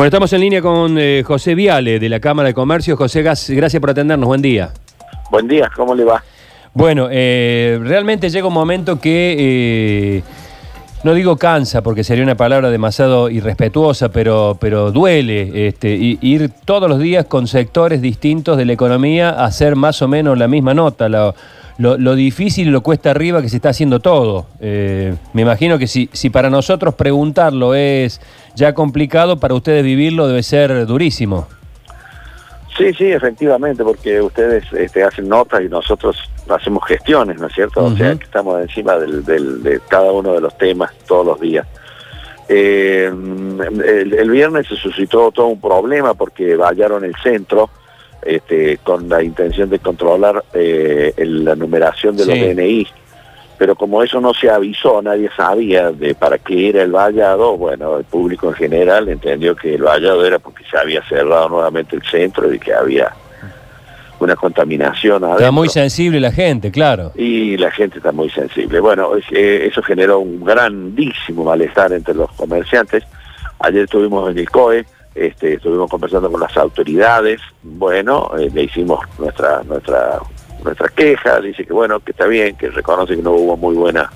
Bueno, estamos en línea con eh, José Viale de la Cámara de Comercio. José, gracias por atendernos. Buen día. Buen día, ¿cómo le va? Bueno, eh, realmente llega un momento que, eh, no digo cansa, porque sería una palabra demasiado irrespetuosa, pero, pero duele este, ir todos los días con sectores distintos de la economía a hacer más o menos la misma nota. Lo difícil y lo cuesta arriba que se está haciendo todo. Eh, me imagino que si, si para nosotros preguntarlo es ya complicado, para ustedes vivirlo debe ser durísimo. Sí, sí, efectivamente, porque ustedes este, hacen notas y nosotros hacemos gestiones, ¿no es cierto? O sea, que estamos encima del, del- de cada uno de los temas todos los días. Eh, el, el viernes se suscitó todo un problema porque vallaron el centro este, con la intención de controlar eh, el- la numeración de los. DNI. Pero como eso no se avisó, nadie sabía de para qué era el vallado, bueno, el público en general entendió que el vallado era porque se había cerrado nuevamente el centro y que había una contaminación adentro. Está muy sensible la gente, claro. y la gente está muy sensible. Bueno, eh, eso generó un grandísimo malestar entre los comerciantes. Ayer estuvimos en el COE, este, estuvimos conversando con las autoridades, bueno, eh, le hicimos nuestra nuestra nuestra queja, dice que bueno, que está bien, que reconoce que no hubo muy buena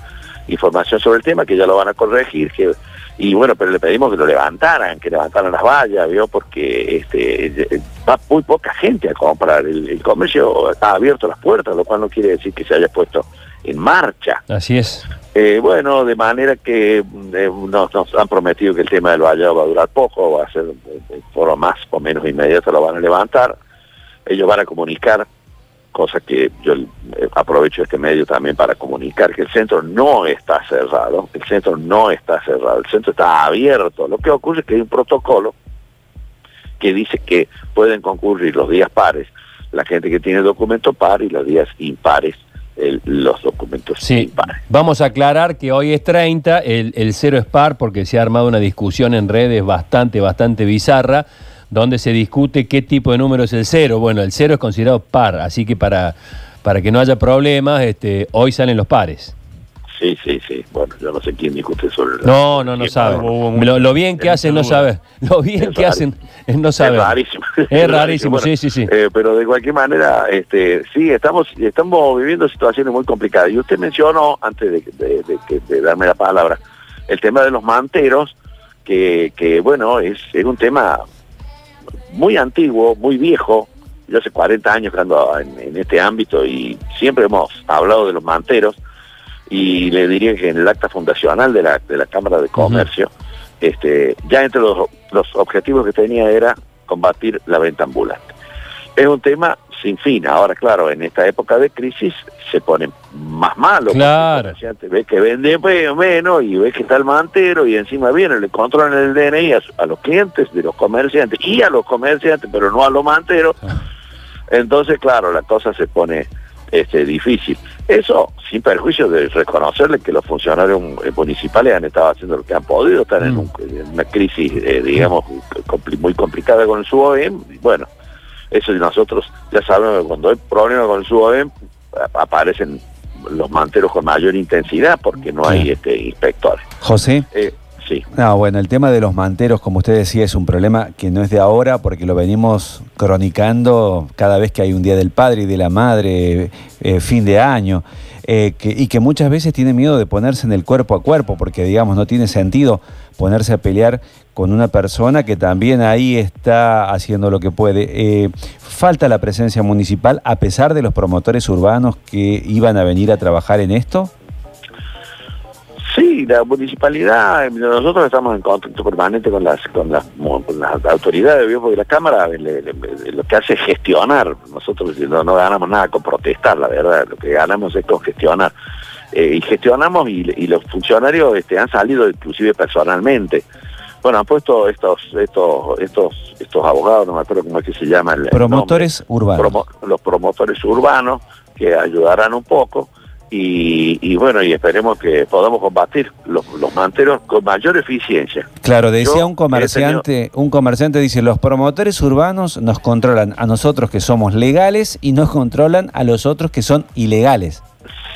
información sobre el tema, que ya lo van a corregir, que y bueno, pero le pedimos que lo levantaran, que levantaran las vallas, ¿vio? Porque este eh, va muy poca gente a comprar. El, el comercio ha abierto las puertas, lo cual no quiere decir que se haya puesto en marcha. Así es. Eh, bueno, de manera que eh, nos, nos han prometido que el tema del vallado va a durar poco, va a ser eh, de forma más o menos inmediata, lo van a levantar. Ellos van a comunicar, cosa que yo aprovecho este medio también para comunicar, que el centro no está cerrado, el centro no está cerrado, el centro está abierto. Lo que ocurre es que hay un protocolo que dice que pueden concurrir los días pares la gente que tiene documento par y los días impares el- los documentos Sí, impares. vamos a aclarar que hoy es 30, el, el cero es par porque se ha armado una discusión en redes bastante, bastante bizarra, donde se discute qué tipo de número es el cero. Bueno, el cero es considerado par, así que para, para que no haya problemas, este, hoy salen los pares. Sí, sí, sí. Bueno, yo no sé quién discute sobre la- No, no, no un- Lo, lo bien que en hacen no saben. Lo bien Es que hacen no saber. Es rarísimo. Es rarísimo, Bueno, sí, sí, sí. eh, pero de cualquier manera, este, sí, estamos, estamos viviendo situaciones muy complicadas. Y usted mencionó, antes de, de- de de darme la palabra, el tema de los manteros, que, que bueno, es, es un tema muy antiguo, muy viejo. Yo hace 40 años que ando en, en este ámbito y siempre hemos hablado de los manteros y le diría que en el acta fundacional de la, de la Cámara de Comercio, este, ya entre los, los objetivos que tenía era combatir la venta ambulante. Es un tema sin fin. Ahora, claro, en esta época de crisis se pone más malo. Claro. el comerciante ve que vende menos y ve que está el mantero y encima viene, le controlan el DNI a, su- a los clientes de los comerciantes y a los comerciantes, pero no a los manteros. Entonces, claro, la cosa se pone este, difícil. Eso sin perjuicio de reconocerle que los funcionarios eh, municipales han estado haciendo lo que han podido, están en, Mm. un- en una crisis, eh, digamos, compli- muy complicada con el SUOEM. Y bueno, eso y nosotros ya sabemos que cuando hay problemas con el a- aparecen los manteros con mayor intensidad porque no hay este, inspectores. José. Eh, No, bueno, el tema de los manteros, como usted decía, es un problema que no es de ahora porque lo venimos cronicando cada vez que hay un Día del Padre y de la Madre, eh, fin de año, eh, que- y que muchas veces tiene miedo de ponerse en el cuerpo a cuerpo porque, digamos, no tiene sentido ponerse a pelear con una persona que también ahí está haciendo lo que puede. Eh, ¿Falta la presencia municipal a pesar de los promotores urbanos que iban a venir a trabajar en esto? Sí, la municipalidad, nosotros estamos en contacto permanente con las con las, con las autoridades, ¿vio? porque la Cámara le- le- le- lo que hace es gestionar. Nosotros no, no ganamos nada con protestar, la verdad, lo que ganamos es con gestionar. Eh, y gestionamos y, y los funcionarios este, han salido inclusive personalmente. Bueno, han puesto estos estos estos estos abogados, no me acuerdo cómo es que se llama el el Promotores urbanos. promo- los promotores urbanos que ayudarán un poco y, y bueno, y esperemos que podamos combatir los, los manteros con mayor eficiencia. Claro, decía Yo un comerciante, un comerciante dice, los promotores urbanos nos controlan a nosotros que somos legales y nos controlan a los otros que son ilegales.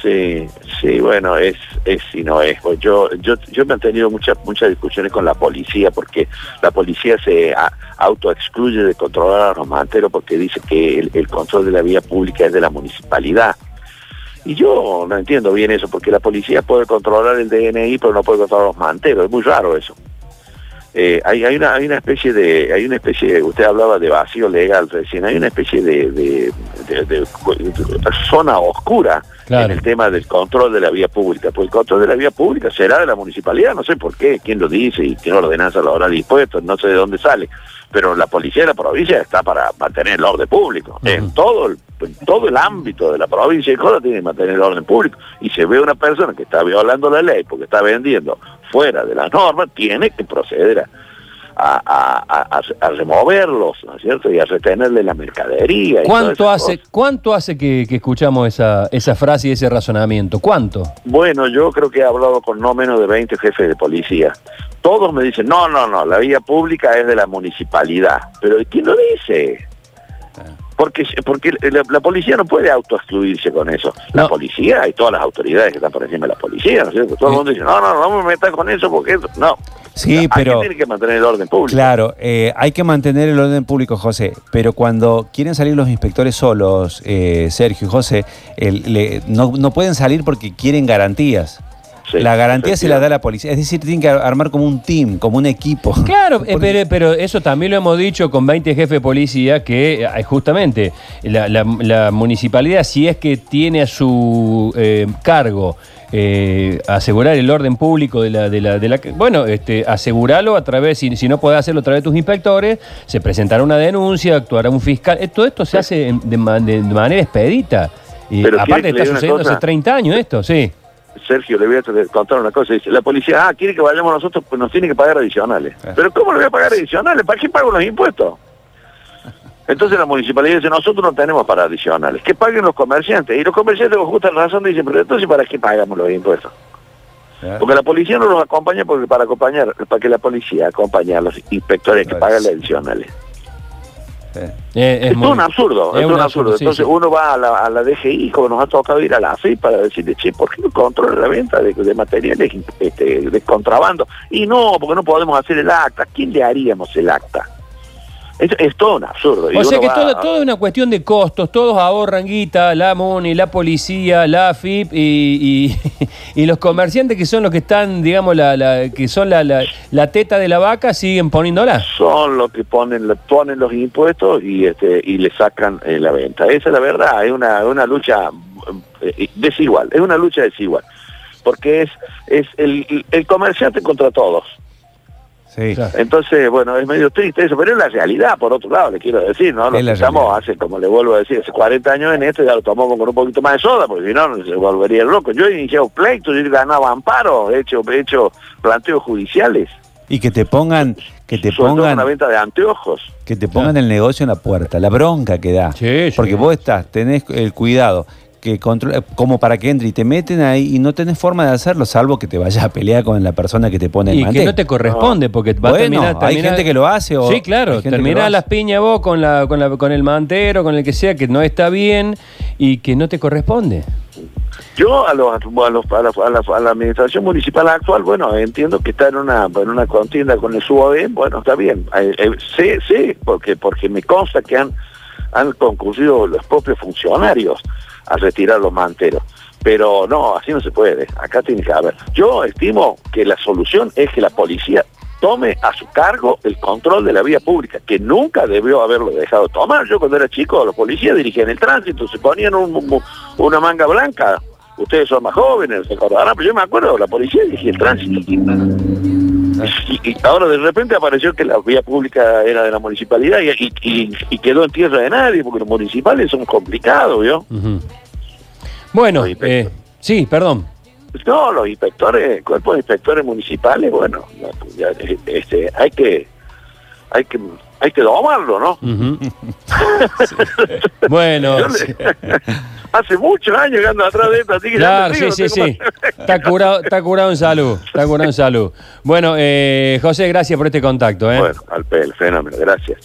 Sí, sí, bueno, es, es y no es. Pues yo, yo, yo me he tenido muchas, muchas discusiones con la policía porque la policía se autoexcluye de controlar a los manteros porque dice que el, control de la vía pública es de la municipalidad. Y yo no entiendo bien eso, porque la policía puede controlar el DNI, pero no puede controlar los manteros. Es muy raro eso. Eh, hay, hay, una, hay una especie de, hay una especie, usted hablaba de vacío legal recién, hay una especie de, de, zona oscura en el tema del control de la vía pública, pues el control de la vía pública será de la municipalidad, no sé por qué, quién lo dice y qué ordenanza lo habrá dispuesto, no sé de dónde sale, pero la policía de la provincia está para mantener el orden público, en todo el, todo el ámbito de la provincia de Córdoba tiene que mantener el orden público, y se ve una persona que está violando la ley porque está vendiendo fuera de las normas, tiene que proceder a, removerlos, ¿no es cierto? Y a retenerle la mercadería. ¿Cuánto hace, ¿cuánto hace que, escuchamos esa, esa frase y ese razonamiento? ¿Cuánto? Bueno, yo creo que he hablado con no menos de 20 jefes de policía. Todos me dicen, no, no, no, la vía pública es de la municipalidad. Pero ¿quién lo dice? Porque porque la, policía no puede autoexcluirse con eso. La policía y todas las autoridades que están por encima de la policía, ¿no es cierto? Todo el mundo dice, no, no, no me metas con eso porque eso... No. Sí, pero... Tiene que mantener el orden público. Claro, eh, hay que mantener el orden público, José, pero cuando quieren salir los inspectores solos, eh, Sergio y José, no, no pueden salir porque quieren garantías la garantía se la da la policía. Es decir, tienen que armar como un team, como un equipo. Claro, eh, pero, eso también lo hemos dicho con 20 jefes de policía, que eh, justamente la, municipalidad, si es que tiene a su eh, cargo asegurar el orden público de la, de la, de la bueno, este, asegurarlo a través, si, si no puede hacerlo a través de tus inspectores, se presentará una denuncia, actuará un fiscal. Todo esto se hace de, manera expedita. Y aparte está sucediendo hace 30 años esto, sí. Sergio, le voy a contar una cosa. Dice, la policía, ah, quiere que vayamos nosotros, pues nos tiene que pagar adicionales. Eh. Pero ¿cómo le voy a pagar adicionales? ¿Para qué pago los impuestos? Entonces la municipalidad dice, nosotros no tenemos para adicionales. Que paguen los comerciantes. Y los comerciantes con justa razón dicen, pero entonces ¿para qué pagamos los impuestos? Eh. Porque la policía no los acompaña porque para acompañar, para que la policía acompañe a los inspectores que pagan las adicionales. Eh, es, un absurdo, es, un absurdo. Entonces uno va a la, a la, DGI, como nos ha tocado ir a la AFI para decirle, che, ¿por qué no controla la venta de, materiales este, de contrabando? Y no, porque no podemos hacer el acta. ¿Quién le haríamos el acta? Es, todo un absurdo. o sea que todo, todo, es una cuestión de costos, todos ahorran guita, la MONI, la policía, la AFIP y, y, los comerciantes que son los que están, digamos, la, que son la, la, teta de la vaca, siguen poniéndola. Son los que ponen, ponen los impuestos y este y le sacan eh, la venta. Esa es la verdad, es una, una lucha eh, desigual, es una lucha desigual. Porque es, es el, el comerciante contra todos. Entonces, bueno, es medio triste eso, pero es la realidad, por otro lado, le quiero decir, ¿no? Lo estamos hace, como le vuelvo a decir, hace 40 años en esto, ya lo tomamos con un poquito más de soda, porque si no, se volvería loco. Yo he iniciado pleitos, yo ganaba amparo, he hecho, he hecho planteos judiciales. Y que te pongan, que te pongan una venta de anteojos. Que te pongan el negocio en la puerta, la bronca que da. porque vos estás, tenés el cuidado que controla, como para que entre y te meten ahí y no tenés forma de hacerlo, salvo que te vayas a pelear con la persona que te pone el Y que no te corresponde, porque va a terminar, Hay gente que lo hace o. Sí, claro, termina las piñas vos con, la, con, la, con el mantero, con el que sea, que no está bien y que no te corresponde. Yo a, los, a, los, a, la, administración municipal actual, bueno, entiendo que está en una, en una contienda con el SUAB, bueno, está bien. Eh, eh, sí, sí, porque, porque me consta que han, han concurrido los propios funcionarios a retirar los manteros. Pero no, así no se puede. Acá tiene que haber. Yo estimo que la solución es que la policía tome a su cargo el control de la vía pública, que nunca debió haberlo dejado tomar. Yo cuando era chico, los policías dirigían el tránsito, se ponían una manga blanca. Ustedes son más jóvenes, se acordarán, pero yo me acuerdo, la policía dirigía el tránsito. Y, ahora de repente apareció que la vía pública era de la municipalidad y, quedó en tierra de nadie, porque los municipales son complicados, ¿vio? Bueno, eh, sí, perdón. No, los inspectores, cuerpos de inspectores municipales, bueno, este, hay que, hay que, hay que domarlo, ¿no? bueno. hace muchos años que ando atrás de esto, así que claro, sí, sí, sí. Está curado, está curado en salud, está curado en salud. Bueno, eh, José, gracias por este contacto. ¿eh? Bueno, al pel, fenómeno, gracias.